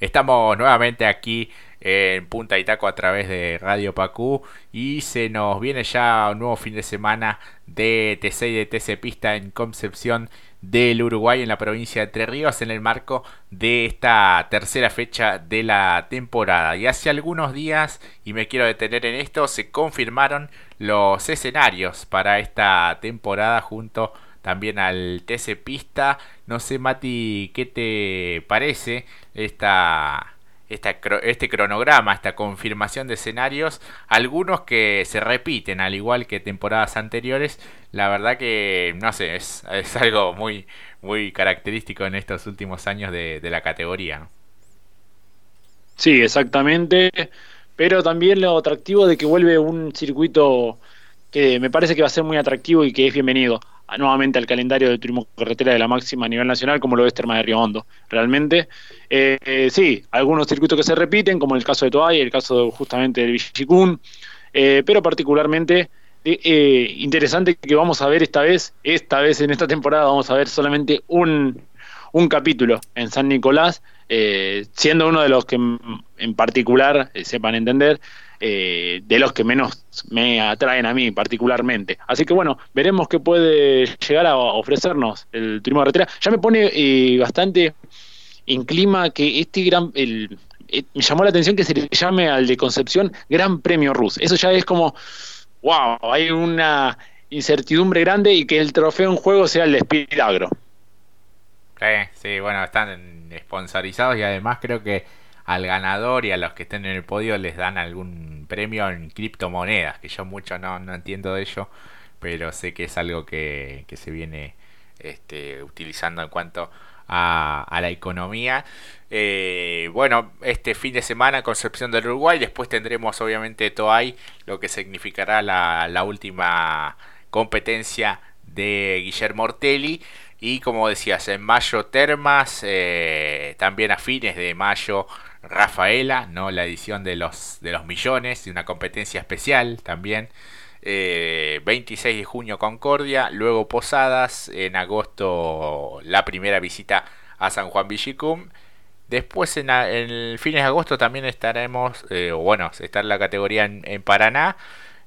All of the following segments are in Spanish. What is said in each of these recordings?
Estamos nuevamente aquí en Punta Itaco a través de Radio Pacú y se nos viene ya un nuevo fin de semana de TC y de TC Pista en Concepción del Uruguay en la provincia de Entre Ríos en el marco de esta tercera fecha de la temporada. Y hace algunos días, y me quiero detener en esto, se confirmaron los escenarios para esta temporada junto a también al TC Pista. No sé, Mati, ¿qué te parece esta, este cronograma, esta confirmación de escenarios? Algunos que se repiten, al igual que temporadas anteriores. La verdad que, no sé, es, es algo muy, muy característico en estos últimos años de, de la categoría. Sí, exactamente. Pero también lo atractivo de que vuelve un circuito que me parece que va a ser muy atractivo y que es bienvenido nuevamente al calendario de turismo carretera de la máxima a nivel nacional, como lo es Terma de Río Hondo. Realmente, eh, eh, sí, algunos circuitos que se repiten, como el caso de Toay, el caso justamente del Villicicún, eh, pero particularmente interesante que vamos a ver esta vez, esta vez en esta temporada vamos a ver solamente un, un capítulo en San Nicolás, siendo uno de los que en particular sepan entender eh, de los que menos me atraen a mí particularmente. Así que bueno, veremos qué puede llegar a ofrecernos el turismo de carretera. Ya me pone eh, bastante en clima que este gran... El, eh, me llamó la atención que se le llame al de Concepción Gran Premio Rus. Eso ya es como, wow, hay una incertidumbre grande y que el trofeo en juego sea el de Speed Agro. Sí, sí, bueno, están sponsorizados y además creo que al ganador y a los que estén en el podio les dan algún premio en criptomonedas, que yo mucho no, no entiendo de ello, pero sé que es algo que, se viene este, utilizando en cuanto a, la economía. Eh, bueno, este fin de semana Concepción del Uruguay, después tendremos obviamente Toay, lo que significará la, la última competencia de Guillermo Ortelli. Y como decías, en mayo Termas, eh, también a fines de mayo Rafaela, ¿no? la edición de los, de los millones, de una competencia especial también. 26 eh, de junio Concordia, luego Posadas, en agosto la primera visita a San Juan Villicum. Después en, el fines de agosto también estaremos, eh, bueno, estar la categoría en, Paraná.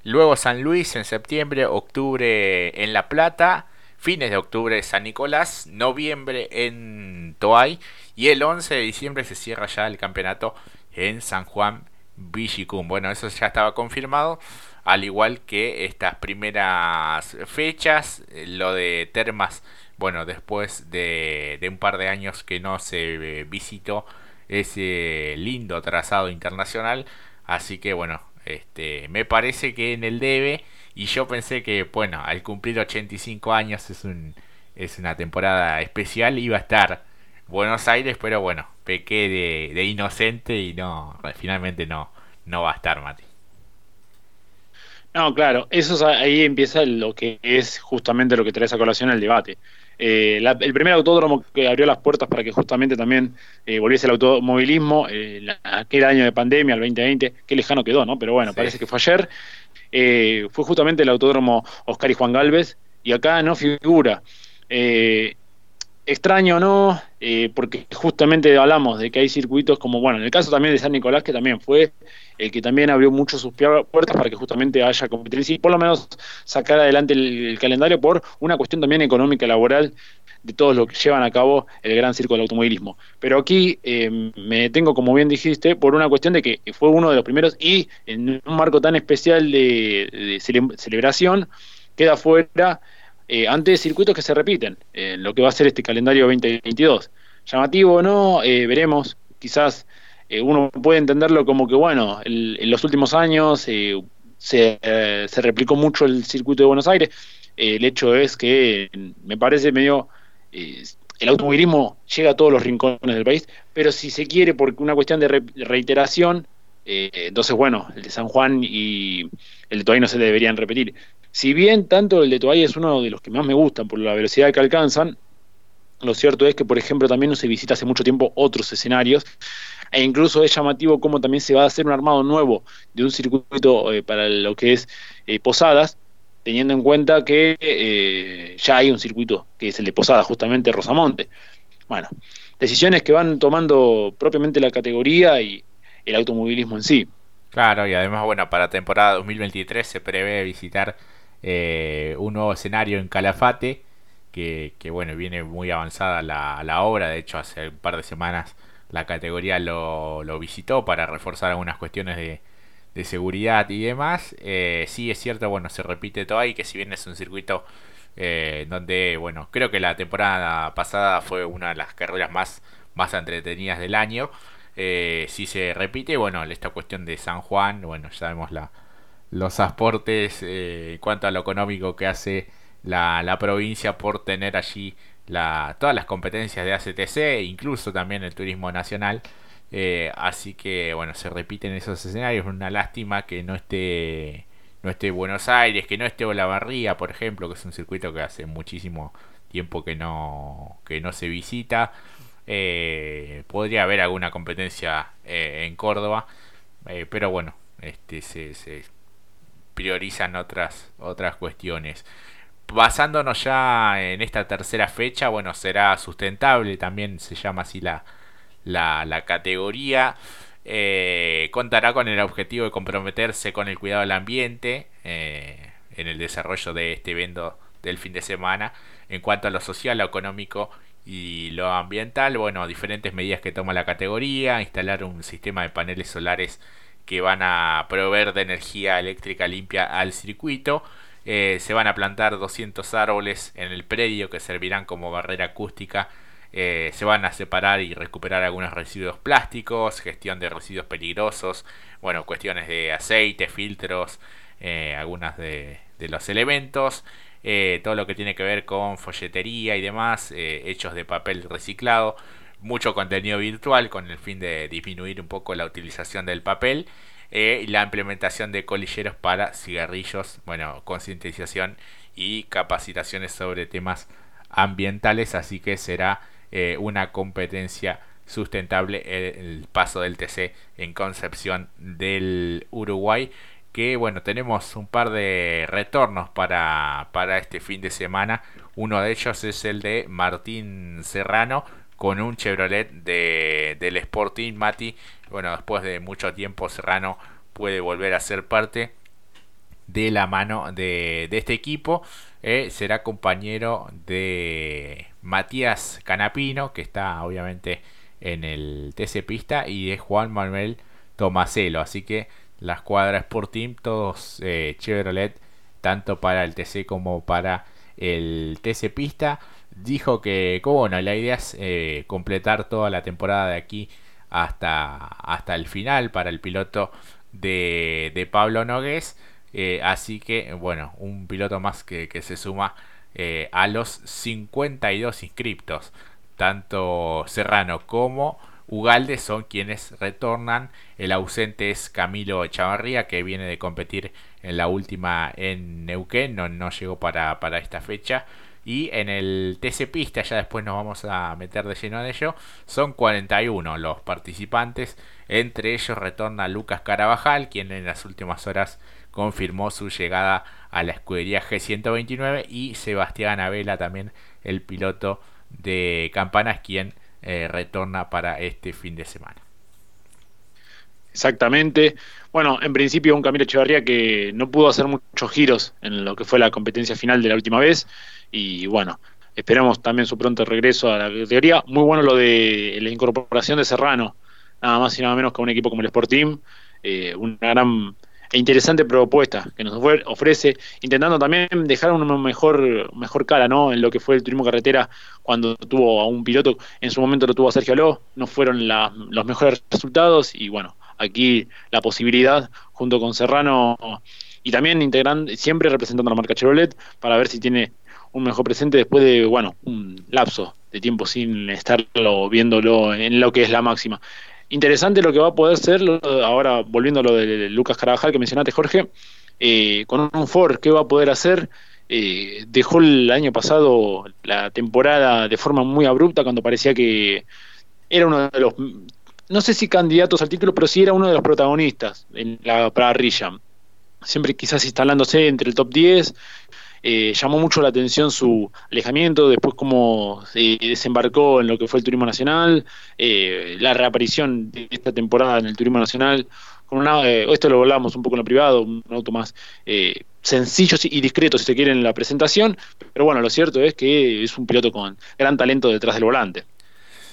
Luego San Luis en septiembre, octubre en La Plata, fines de octubre San Nicolás, noviembre en Toay y el 11 de diciembre se cierra ya el campeonato en San Juan Villicum. Bueno, eso ya estaba confirmado, al igual que estas primeras fechas, eh, lo de Termas, bueno, después de, un par de años que no se eh, visitó ese lindo trazado internacional, así que bueno, este, me parece que en el debe y yo pensé que, bueno, al cumplir 85 años es, un, es una temporada especial, iba a estar Buenos Aires, pero bueno, pequé de, inocente y no, finalmente no, no va a estar, Mati. No, claro, eso ahí empieza lo que es justamente lo que trae esa colación el debate. Eh, el primer autódromo que abrió las puertas para que justamente también eh, volviese el automovilismo, eh, aquel año de pandemia, el 2020, qué lejano quedó, ¿no? Pero bueno, parece que fue ayer, fue justamente el autódromo Oscar y Juan Galvez, y acá no figura. Extraño, ¿no? Eh, porque justamente hablamos de que hay circuitos como, bueno, en el caso también de San Nicolás, que también fue el que también abrió mucho sus puertas para que justamente haya competencia y por lo menos sacar adelante el, calendario por una cuestión también económica, laboral, de todos los que llevan a cabo el gran circo del automovilismo. Pero aquí eh, me detengo, como bien dijiste, por una cuestión de que fue uno de los primeros y en un marco tan especial de, celebración queda fuera eh, ante circuitos que se repiten, en lo que va a ser este calendario 2022. Llamativo o no, eh, veremos, quizás eh, uno puede entenderlo como que, bueno, en los últimos años se, se, replicó mucho el circuito de Buenos Aires, el hecho es que me parece medio... el automovilismo llega a todos los rincones del país, pero si se quiere por una cuestión de, reiteración, entonces bueno, el de San Juan y el de Toay no se deberían repetir. Si bien tanto el de Toay es uno de los que más me gustan por la velocidad que alcanzan, lo cierto es que, por ejemplo, también no se visita hace mucho tiempo otros escenarios, e incluso es llamativo cómo también se va a hacer un armado nuevo de un circuito eh, para lo que es eh, Posadas, teniendo en cuenta que eh, ya hay un circuito que es el de Posadas, justamente Rosamonte. Bueno, decisiones que van tomando propiamente la categoría y el automovilismo en sí. Claro, y además, bueno, para temporada 2023 se prevé visitar eh, un nuevo escenario en Calafate, que, bueno, viene muy avanzada la, obra, de hecho hace un par de semanas la categoría lo, lo visitó para reforzar algunas cuestiones de, de seguridad y demás. Eh, sí es cierto, bueno, se repite todo ahí, que si bien es un circuito eh, donde, bueno, creo que la temporada pasada fue una de las carreras más, más entretenidas del año. Eh, si se repite, bueno, esta cuestión de San Juan, bueno, ya sabemos la, los aportes eh, en cuanto a lo económico que hace la, la provincia por tener allí la, todas las competencias de ACTC, incluso también el turismo nacional. Eh, así que bueno, se repiten esos escenarios. Una lástima que no esté no esté Buenos Aires, que no esté Olavarría, por ejemplo, que es un circuito que hace muchísimo tiempo que no que no se visita. Eh, podría haber alguna competencia eh, en Córdoba, pero bueno, este se priorizan otras otras cuestiones basándonos ya en esta tercera fecha, bueno, será sustentable, también se llama así la, la, categoría. Eh, contará con el objetivo de comprometerse con el cuidado del ambiente eh, en el desarrollo de este evento del fin de semana. En cuanto a lo social, lo económico y lo ambiental, bueno, diferentes medidas que toma la categoría, instalar un sistema de paneles solares que van a proveer de energía eléctrica limpia al circuito. Eh, se van a plantar 200 árboles en el predio que servirán como barrera acústica eh, se van a separar y recuperar algunos residuos plásticos, gestión de residuos peligrosos, bueno, cuestiones de aceite, filtros, eh, de, los elementos, eh, todo lo que tiene que ver con folletería y demás, hechos de papel reciclado, mucho contenido virtual con el fin de disminuir un poco la utilización del papel. y la implementación de colilleros para cigarrillos, bueno, concientización y capacitaciones sobre temas ambientales, así que será eh, una competencia sustentable el, paso del TC en Concepción del Uruguay que bueno tenemos un par de retornos para, para este fin de semana uno de ellos es el de Martín Serrano con un Chevrolet de, del Sporting Mati bueno después de mucho tiempo Serrano puede volver a ser parte de la mano de, de este equipo eh, será compañero de Matías Canapino, que está obviamente en el TC Pista, y de Juan Manuel Tomaselo. Así que la escuadra Sport Team, todos eh, Chevrolet, tanto para el TC como para el TC Pista. Dijo que, bueno, la idea es eh, completar toda la temporada de aquí hasta, hasta el final para el piloto de, de Pablo Nogués. Eh, así que, bueno, un piloto más que, se suma eh, a los 52 inscriptos. Tanto Serrano como Ugalde son quienes retornan. El ausente es Camilo Chavarría, que viene de competir en la última en Neuquén, no, no llegó para, para esta fecha. Y en el TC Pista, ya después nos vamos a meter de lleno en ello, son 41 los participantes. Entre ellos retorna Lucas Carabajal, quien en las últimas horas confirmó su llegada a la escudería G129 y Sebastián Abela también el piloto de Campanas quien eh, retorna para este fin de semana. Exactamente. Bueno, en principio un Camilo Echevarría que no pudo hacer muchos giros en lo que fue la competencia final de la última vez y bueno, esperamos también su pronto regreso a la categoría. Muy bueno lo de la incorporación de Serrano, nada más y nada menos que un equipo como el Sport Team, eh, una gran e interesante propuesta que nos ofrece, intentando también dejar una mejor, mejor cara ¿no? en lo que fue el turismo carretera cuando tuvo a un piloto, en su momento lo tuvo a Sergio Aló, no fueron los mejores resultados y bueno, aquí la posibilidad junto con Serrano y también integrando, siempre representando a la marca Chevrolet para ver si tiene un mejor presente después de, bueno, un lapso de tiempo sin estarlo viéndolo en lo que es la máxima interesante lo que va a poder ser, ahora volviendo a lo de Lucas Carabajal que mencionaste, Jorge, eh, con un Ford, ¿qué va a poder hacer? Eh, dejó el año pasado la temporada de forma muy abrupta cuando parecía que era uno de los, no sé si candidatos al título, pero sí era uno de los protagonistas en la parrilla. Siempre quizás instalándose entre el top 10 eh, llamó mucho la atención su alejamiento, después cómo se desembarcó en lo que fue el Turismo Nacional, eh, la reaparición de esta temporada en el Turismo Nacional, con una, esto lo hablamos un poco en lo privado, un auto más sencillo y discreto si se quiere en la presentación, pero bueno, lo cierto es que es un piloto con gran talento detrás del volante.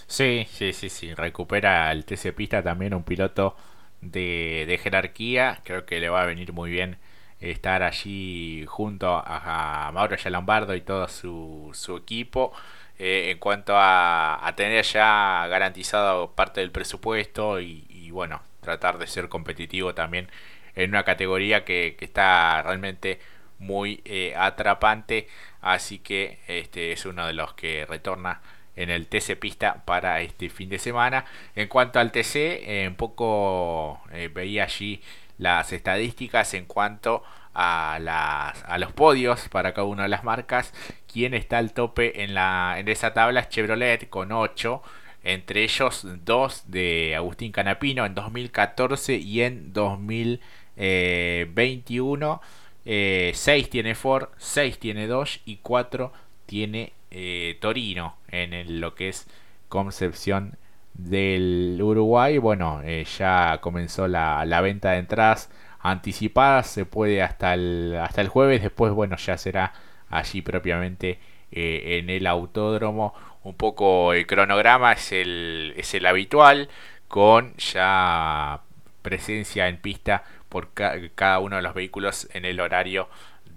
Sí, sí, sí, sí, recupera el TC Pista también un piloto de, jerarquía, creo que le va a venir muy bien estar allí junto a, Mauro Yalombardo y todo su, su equipo. Eh, en cuanto a, tener ya garantizado parte del presupuesto y, bueno, tratar de ser competitivo también en una categoría que, está realmente muy eh, atrapante. Así que este es uno de los que retorna en el TC Pista para este fin de semana. En cuanto al TC, eh, un poco eh, veía allí las estadísticas en cuanto a, las, a los podios para cada una de las marcas. Quien está al tope en, la, en esa tabla Chevrolet con 8. Entre ellos dos de Agustín Canapino en 2014 y en 2021. 6 eh, tiene Ford, 6 tiene Dodge y 4 tiene eh, Torino en lo que es Concepción del Uruguay. Bueno, eh, ya comenzó la, venta de entradas anticipadas, se puede hasta el, hasta el jueves, después bueno, ya será allí propiamente eh, en el autódromo. Un poco el cronograma es el, es el habitual, con ya presencia en pista por cada uno de los vehículos en el horario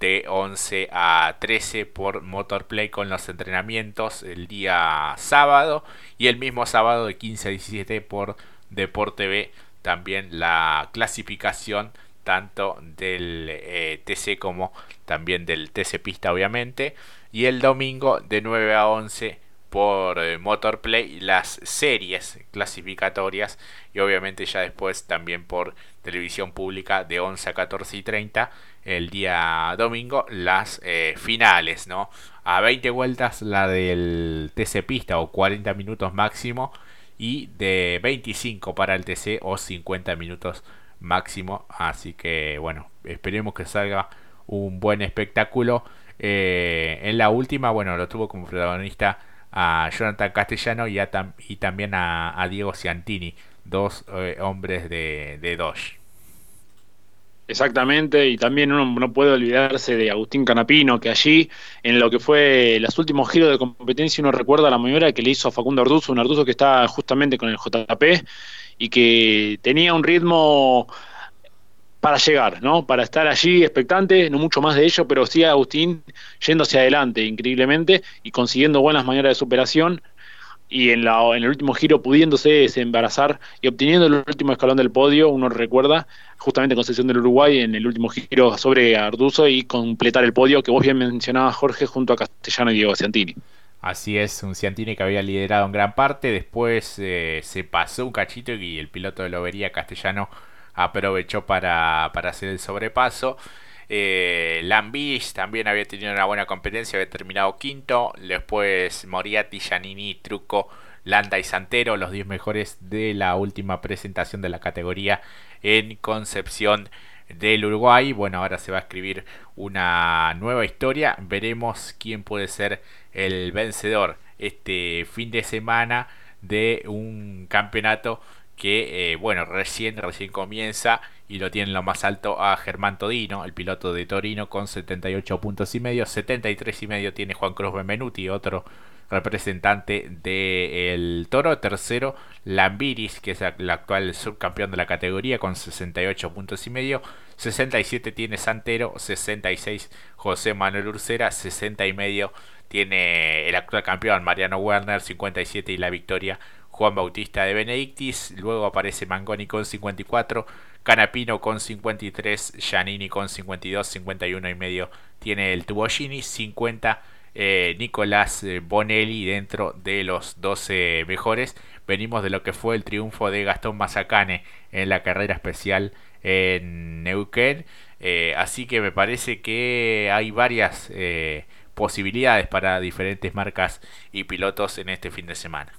de 11 a 13 por Motorplay con los entrenamientos el día sábado y el mismo sábado de 15 a 17 por Deporte B también la clasificación tanto del eh, TC como también del TC Pista obviamente. Y el domingo de 9 a 11 por eh, Motorplay las series clasificatorias y obviamente ya después también por televisión pública de 11 a 14 y 30 el día domingo las eh, finales, ¿no? A 20 vueltas la del TC Pista o 40 minutos máximo y de 25 para el TC o 50 minutos máximo. Así que bueno, esperemos que salga un buen espectáculo. Eh, en la última, bueno, lo tuvo como protagonista a Jonathan Castellano y, y también a, Diego Ciantini, dos eh, hombres de, de. Exactamente, y también uno no puede olvidarse de Agustín Canapino, que allí, en lo que fue los últimos giros de competencia, uno recuerda la maniobra que le hizo a Facundo Arduzo, un Arduzo que está justamente con el JP y que tenía un ritmo para llegar, ¿no? Para estar allí expectante, no mucho más de ello, pero sí Agustín yendo hacia adelante increíblemente y consiguiendo buenas maneras de superación y en, la, en el último giro pudiéndose desembarazar y obteniendo el último escalón del podio, uno recuerda justamente Concepción del Uruguay en el último giro sobre Arduzo y completar el podio que vos bien mencionabas Jorge junto a Castellano y Diego Ciantini. Así es, un Ciantini que había liderado en gran parte, después eh, se pasó un cachito y el piloto de Lobería Castellano aprovechó para, para hacer el sobrepaso. Eh, Lambis también había tenido una buena competencia, había terminado quinto. Después Moriarty, Giannini, Truco, Landa y Santero, los 10 mejores de la última presentación de la categoría en Concepción del Uruguay. Bueno, ahora se va a escribir una nueva historia. Veremos quién puede ser el vencedor este fin de semana de un campeonato que, eh, bueno, recién, recién comienza y lo tiene lo más alto a Germán Todino, el piloto de Torino, con 78 puntos y medio. 73 y medio tiene Juan Cruz Benvenuti, otro representante del Toro. Tercero, Lambiris, que es el actual subcampeón de la categoría, con 68 puntos y medio. 67 tiene Santero, 66 José Manuel Ursera, 60 y medio tiene el actual campeón Mariano Werner, 57 y la victoria Juan Bautista de Benedictis. Luego aparece Mangoni con 54. Canapino con 53, Giannini con 52, 51 y medio tiene el Tubogini, 50 eh, Nicolás eh, Bonelli dentro de los 12 mejores. Venimos de lo que fue el triunfo de Gastón Mazacane en la carrera especial en Neuquén. Eh, así que me parece que hay varias posibilidades para diferentes marcas y pilotos en este fin de semana.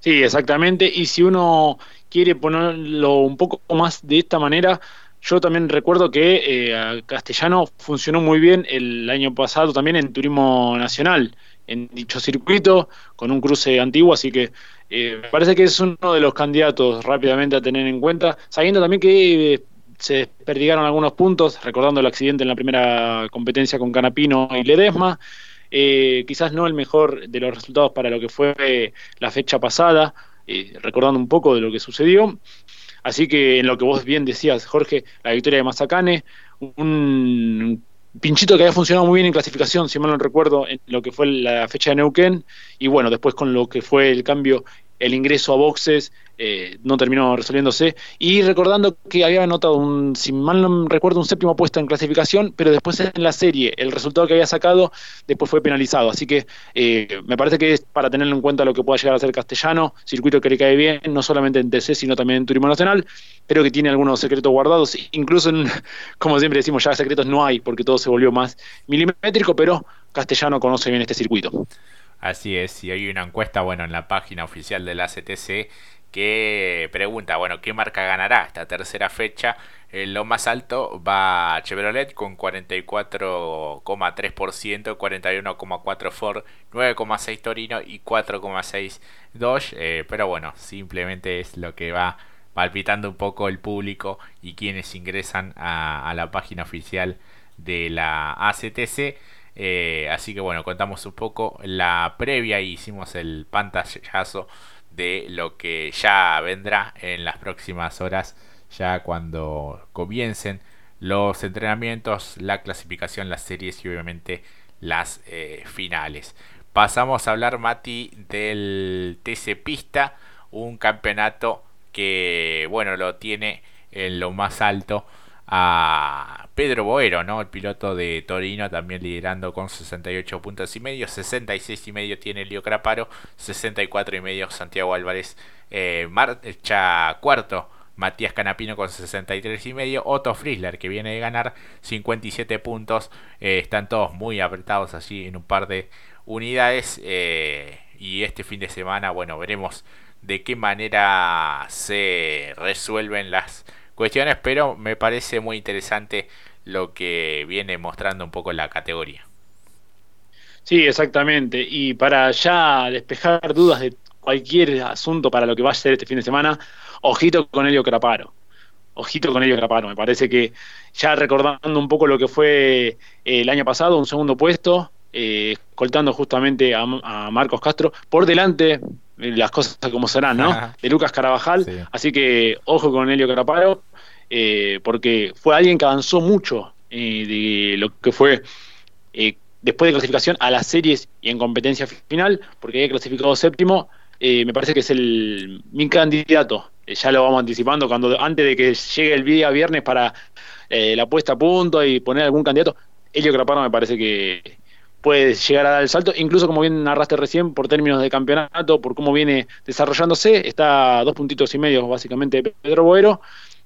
Sí, exactamente. Y si uno quiere ponerlo un poco más de esta manera, yo también recuerdo que eh, Castellano funcionó muy bien el año pasado también en Turismo Nacional, en dicho circuito, con un cruce antiguo, así que eh, me parece que es uno de los candidatos rápidamente a tener en cuenta, sabiendo también que eh, se desperdigaron algunos puntos, recordando el accidente en la primera competencia con Canapino y Ledesma. quizás no el mejor de los resultados para lo que fue la fecha pasada, recordando un poco de lo que sucedió. Así que en lo que vos bien decías, Jorge, la victoria de Mazacane, un pinchito que había funcionado muy bien en clasificación, si mal no recuerdo, en lo que fue la fecha de Neuquén, y bueno, después con lo que fue el cambio el ingreso a boxes eh, no terminó resolviéndose. Y recordando que había anotado, un, si mal no recuerdo, un séptimo puesto en clasificación, pero después en la serie, el resultado que había sacado, después fue penalizado. Así que eh, me parece que es para tenerlo en cuenta lo que pueda llegar a ser castellano, circuito que le cae bien, no solamente en TC, sino también en Turismo Nacional. Creo que tiene algunos secretos guardados, incluso en, como siempre decimos, ya secretos no hay, porque todo se volvió más milimétrico, pero castellano conoce bien este circuito. Así es, y hay una encuesta, bueno, en la página oficial de la CTC que pregunta, bueno, ¿qué marca ganará esta tercera fecha? En lo más alto va Chevrolet con 44,3%, 41,4% Ford, 9,6% Torino y 4,6% Dodge. Eh, pero bueno, simplemente es lo que va palpitando un poco el público y quienes ingresan a, a la página oficial de la ACTC. Eh, así que bueno, contamos un poco la previa y hicimos el pantallazo de lo que ya vendrá en las próximas horas, ya cuando comiencen los entrenamientos, la clasificación, las series y obviamente las eh, finales. Pasamos a hablar, Mati, del TC Pista, un campeonato que, bueno, lo tiene en lo más alto a Pedro Boero, ¿no? El piloto de Torino también liderando con 68 puntos y medio, 66 y medio tiene Leo Craparo, 64 y medio Santiago Álvarez, eh, marcha cuarto Matías Canapino con 63 y medio, Otto Friesler que viene de ganar 57 puntos, eh, están todos muy apretados allí en un par de unidades eh, y este fin de semana, bueno, veremos de qué manera se resuelven las cuestiones, pero me parece muy interesante lo que viene mostrando un poco la categoría. Sí, exactamente. Y para ya despejar dudas de cualquier asunto para lo que va a ser este fin de semana, ojito con Helio Craparo. Ojito con Helio Craparo. Me parece que ya recordando un poco lo que fue eh, el año pasado, un segundo puesto, eh, escoltando justamente a, Marcos Castro, por delante, eh, las cosas como serán, ¿no? De Lucas Carabajal. Así que ojo con Helio Craparo. Eh, porque fue alguien que avanzó mucho eh, de lo que fue eh, después de clasificación a las series y en competencia final, porque había clasificado séptimo, me parece que es el mi candidato. ya lo vamos anticipando cuando antes de que llegue el día viernes para la puesta a punto y poner algún candidato, Elio Craparo me parece que puede llegar a dar el salto, incluso como bien narraste recién, por términos de campeonato, por cómo viene desarrollándose, está a dos puntitos y medio básicamente Pedro Boero,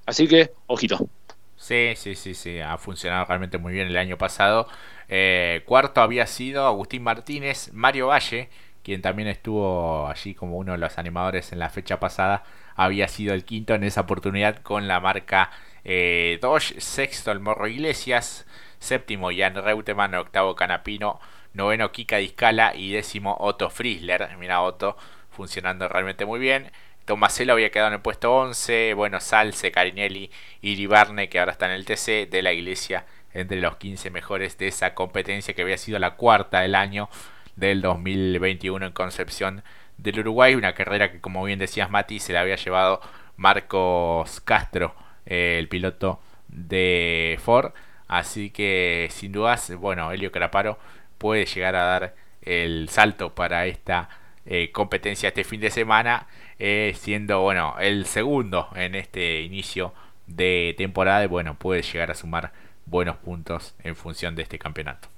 Así que, ojito. Sí, sí, sí, sí, ha funcionado realmente muy bien el año pasado. Eh, cuarto había sido Agustín Martínez, Mario Valle, quien también estuvo allí como uno de los animadores en la fecha pasada, había sido el quinto en esa oportunidad con la marca eh, sexto el Morro Iglesias, séptimo Jan Reutemann, octavo Canapino, noveno Kika Discala y décimo Otto Friesler. Mira Otto funcionando realmente muy bien. Tomaselo había quedado en el puesto 11, bueno, Salce, Carinelli y Ribarne, que ahora está en el TC de la Iglesia, entre los 15 mejores de esa competencia que había sido la cuarta del año del 2021 en Concepción del Uruguay, una carrera que como bien decías Mati, se la había llevado Marcos Castro, eh, el piloto de Ford, así que sin dudas, bueno, Helio Caraparo puede llegar a dar el salto para esta eh, competencia este fin de semana eh, siendo bueno el segundo en este inicio de temporada y bueno puede llegar a sumar buenos puntos en función de este campeonato.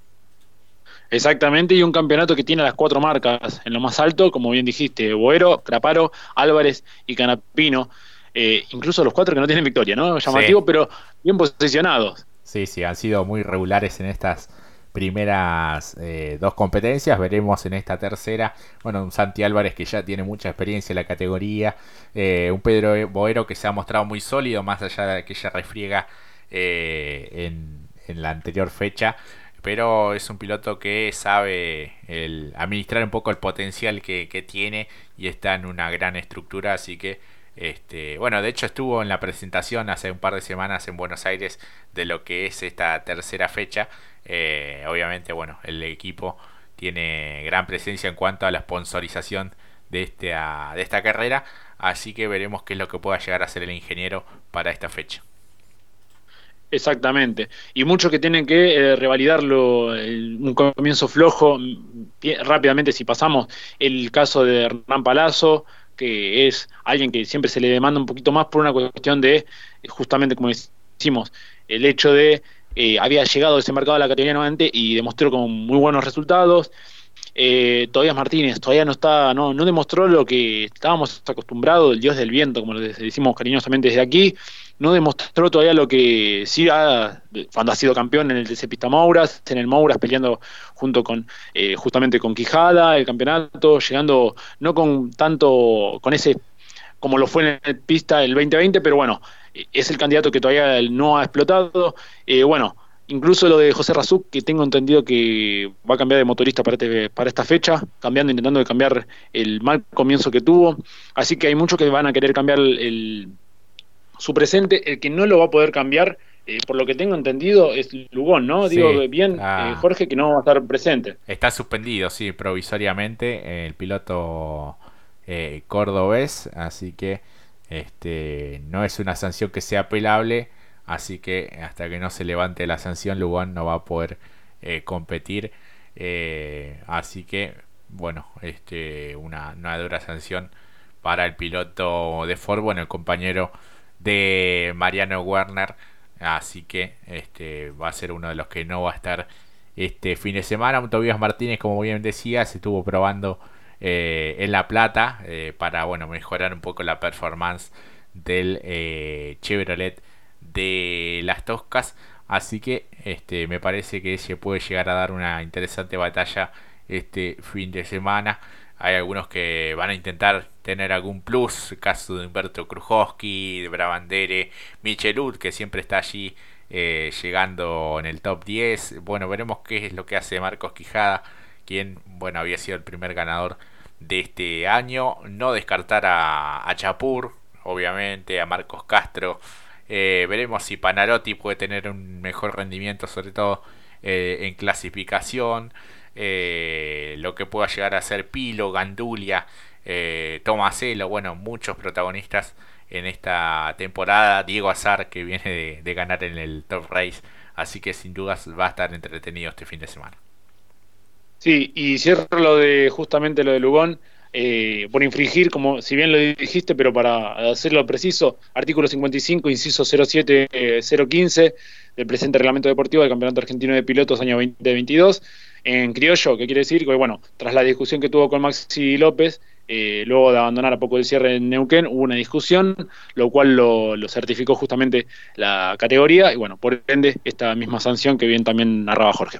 Exactamente, y un campeonato que tiene las cuatro marcas en lo más alto, como bien dijiste, Boero, Craparo, Álvarez y Canapino, eh, incluso los cuatro que no tienen victoria, ¿no? Llamativo, pero bien posicionados. Sí, sí, han sido muy regulares en estas primeras eh, dos competencias. Veremos en esta tercera, bueno, un Santi Álvarez que ya tiene mucha experiencia en la categoría, eh, un Pedro Boero que se ha mostrado muy sólido, más allá de aquella refriega eh, en, en, la anterior fecha. Pero es un piloto que sabe administrar un poco el potencial que tiene y está en una gran estructura. Así que este, bueno, de hecho estuvo en la presentación hace un par de semanas en Buenos Aires de lo que es esta tercera fecha. Eh, obviamente, bueno, el equipo tiene gran presencia en cuanto a la sponsorización de, este, de esta carrera, así que veremos qué es lo que pueda llegar a hacer el ingeniero para esta fecha. Exactamente. Y muchos que tienen que eh, revalidarlo, un comienzo flojo, rápidamente si pasamos el caso de Hernán Palazzo, que es alguien que siempre se le demanda un poquito más por una cuestión de, justamente como decimos, el hecho de eh, había llegado ese mercado a la categoría nuevamente y demostró con muy buenos resultados. Eh, Todavía Martínez todavía no está, no, no demostró lo que estábamos acostumbrados, el dios del viento, como lo decimos cariñosamente desde aquí no demostró todavía lo que sí ha, cuando ha sido campeón en el TC Pista Mouras, en el Mouras peleando junto con eh, justamente con Quijada, el campeonato, llegando no con tanto, con ese como lo fue en el pista el 2020, pero bueno, es el candidato que todavía no ha explotado. Eh, bueno, incluso lo de José Razuk, que tengo entendido que va a cambiar de motorista para, este, para esta fecha, cambiando, intentando cambiar el mal comienzo que tuvo. Así que hay muchos que van a querer cambiar el su presente, el que no lo va a poder cambiar, eh, por lo que tengo entendido, es Lugón, ¿no? Digo bien, eh, Jorge, que no va a estar presente. Está suspendido, sí, provisoriamente el piloto eh, cordobés, así que este no es una sanción que sea apelable, así que hasta que no se levante la sanción, Lugón no va a poder competir, así que bueno, este una, una dura sanción para el piloto de Ford, bueno, el compañero de Mariano Werner. Así que este va a ser uno de los que no va a estar este fin de semana. Tobias Martínez, como bien decía, se estuvo probando eh, en La Plata eh, para bueno mejorar un poco la performance del eh, Chevrolet de las Toscas. Así que este me parece que se puede llegar a dar una interesante batalla este fin de semana. Hay algunos que van a intentar tener algún plus, caso de Humberto Krujowski, de Brabandere, Michelud, que siempre está allí eh, llegando en el top 10. Bueno, veremos qué es lo que hace Marcos Quijada, quien, bueno, había sido el primer ganador de este año. No descartar a, Chapur, obviamente, a Marcos Castro. Eh, veremos si Panarotti puede tener un mejor rendimiento, sobre todo eh, en clasificación. Eh, lo que pueda llegar a ser Pilo, Gandulia, eh, Tomaselo, bueno, muchos protagonistas en esta temporada. Diego Azar, que viene de, ganar en el Top Race, así que sin dudas va a estar entretenido este fin de semana. Sí, y cierro lo de justamente lo de Lugón. Eh, por infringir, como si bien lo dijiste, pero para hacerlo preciso, artículo 55, inciso 07015 del presente reglamento deportivo del Campeonato Argentino de Pilotos año 2022, en criollo, que quiere decir que, bueno, tras la discusión que tuvo con Maxi López, eh, luego de abandonar a poco el cierre en Neuquén, hubo una discusión, lo cual lo, certificó justamente la categoría, y bueno, por ende, esta misma sanción que bien también narraba Jorge.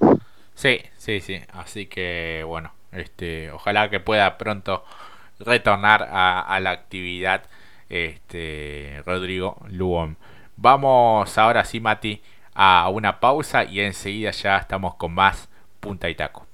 Sí, sí, sí, así que, bueno, este, ojalá que pueda pronto retornar a, la actividad este, Rodrigo Luón. Vamos ahora sí, Mati, a una pausa y enseguida ya estamos con más punta y taco.